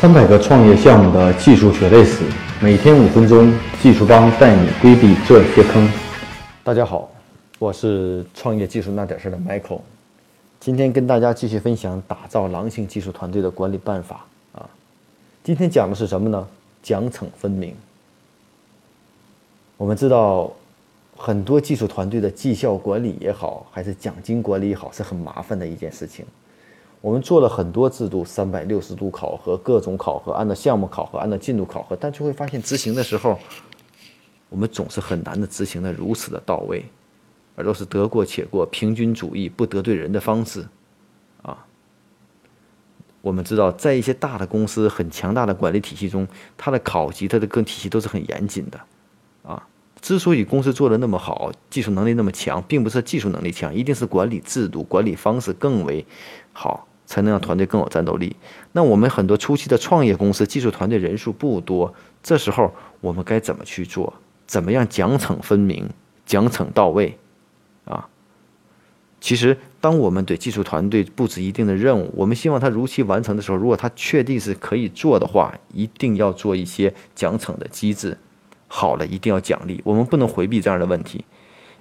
三百个创业项目的技术血泪史，每天五分钟，技术帮带你规避这些坑。大家好，我是创业技术那点事的 Michael，今天跟大家继续分享打造狼性技术团队的管理办法啊。今天讲的是什么呢？奖惩分明。我们知道，很多技术团队的绩效管理也好，还是奖金管理也好，是很麻烦的一件事情。我们做了很多制度，三百六十度考核，各种考核，按照项目考核，按照进度考核，但就会发现执行的时候，我们总是很难的执行的如此的到位，而都是得过且过、平均主义、不得罪人的方式，啊。我们知道，在一些大的公司、很强大的管理体系中，它的考级、它的各体系都是很严谨的，啊。之所以公司做的那么好，技术能力那么强，并不是技术能力强，一定是管理制度、管理方式更为好。才能让团队更有战斗力。那我们很多初期的创业公司，技术团队人数不多，这时候我们该怎么去做？怎么样奖惩分明，奖惩到位？啊，其实当我们对技术团队布置一定的任务，我们希望他如期完成的时候，如果他确定是可以做的话，一定要做一些奖惩的机制。好了，一定要奖励，我们不能回避这样的问题。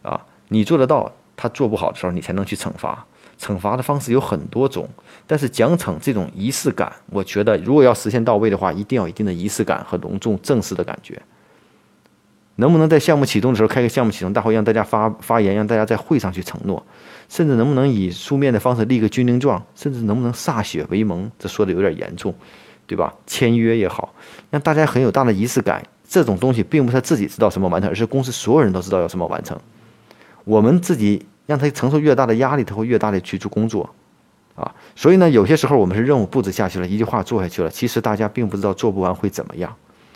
啊，你做得到，他做不好的时候，你才能去惩罚。惩罚的方式有很多种，但是奖惩这种仪式感，我觉得如果要实现到位的话，一定要有一定的仪式感和隆重正式的感觉。能不能在项目启动的时候开个项目启动大会，让大家发发言，让大家在会上去承诺，甚至能不能以书面的方式立个军令状，甚至能不能歃血为盟？这说的有点严重，对吧？签约也好，让大家很有大的仪式感。这种东西并不是他自己知道什么完成，而是公司所有人都知道要什么完成。我们自己。让他承受越大的压力，他会越大的去做工作，啊，所以呢，有些时候我们是任务布置下去了，一句话做下去了，其实大家并不知道做不完会怎么样。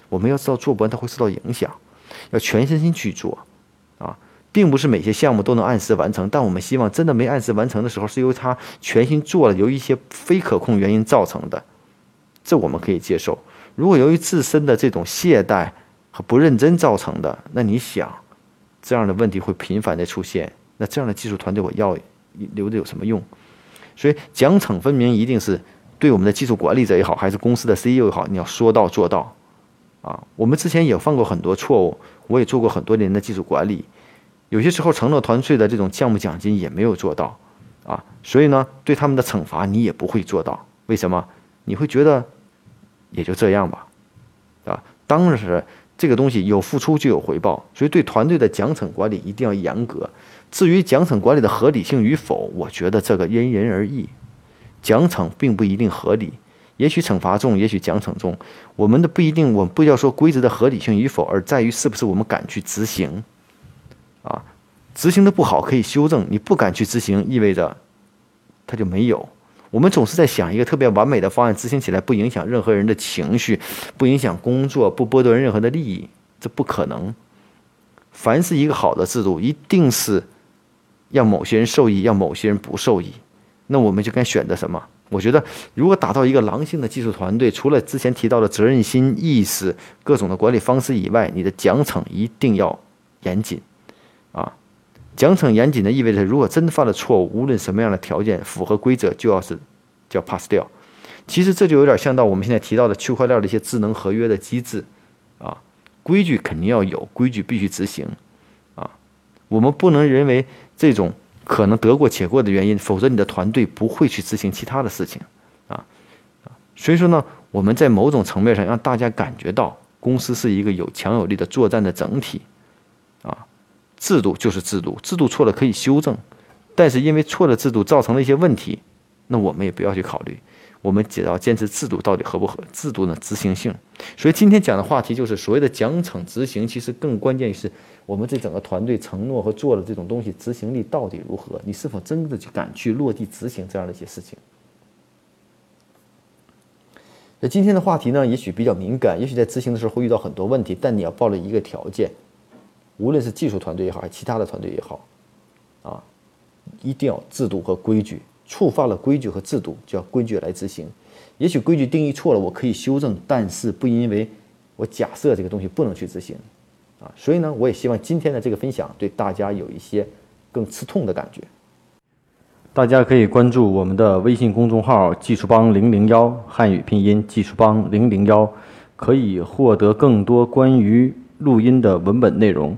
我们要知道做不完它会受到影响，要全身心去做，啊，并不是每些项目都能按时完成，但我们希望真的没按时完成的时候，是由他全心做了，由一些非可控原因造成的，这我们可以接受。如果由于自身的这种懈怠和不认真造成的，那你想，这样的问题会频繁的出现。那这样的技术团队我要留着有什么用？所以奖惩分明一定是对我们的技术管理者也好，还是公司的 CEO 也好，你要说到做到啊。我们之前也犯过很多错误，我也做过很多年的技术管理，有些时候承诺团队的这种项目奖金也没有做到啊，所以呢，对他们的惩罚你也不会做到。为什么？你会觉得也就这样吧，啊？当然是这个东西有付出就有回报，所以对团队的奖惩管理一定要严格。至于奖惩管理的合理性与否，我觉得这个因人而异。奖惩并不一定合理，也许惩罚重，也许奖惩重。我们的不一定，我们不要说规则的合理性与否，而在于是不是我们敢去执行。啊，执行的不好可以修正，你不敢去执行，意味着它就没有。我们总是在想一个特别完美的方案，执行起来不影响任何人的情绪，不影响工作，不剥夺任何的利益，这不可能。凡是一个好的制度，一定是。让某些人受益，让某些人不受益，那我们就该选择什么？我觉得，如果打造一个狼性的技术团队，除了之前提到的责任心意识、各种的管理方式以外，你的奖惩一定要严谨啊！奖惩严谨的意味着，如果真犯了错误，无论什么样的条件符合规则，就要是叫 pass 掉。其实这就有点像到我们现在提到的区块链的一些智能合约的机制啊，规矩肯定要有，规矩必须执行啊，我们不能认为。这种可能得过且过的原因，否则你的团队不会去执行其他的事情，啊，所以说呢，我们在某种层面上让大家感觉到公司是一个有强有力的作战的整体，制度就是制度，制度错了可以修正，但是因为错的制度造成了一些问题，那我们也不要去考虑。我们只要坚持制度到底合不合制度的执行性，所以今天讲的话题就是所谓的奖惩执行，其实更关键是我们这整个团队承诺和做的这种东西执行力到底如何？你是否真的去敢去落地执行这样的一些事情？那今天的话题呢，也许比较敏感，也许在执行的时候会遇到很多问题，但你要抱着一个条件，无论是技术团队也好，还是其他的团队也好，啊，一定要制度和规矩。触犯了规矩和制度，就要规矩来执行。也许规矩定义错了，我可以修正，但是不因为我假设这个东西不能去执行啊。所以呢，我也希望今天的这个分享对大家有一些更刺痛的感觉。大家可以关注我们的微信公众号“技术帮零零幺”汉语拼音“技术帮零零幺”，可以获得更多关于录音的文本内容。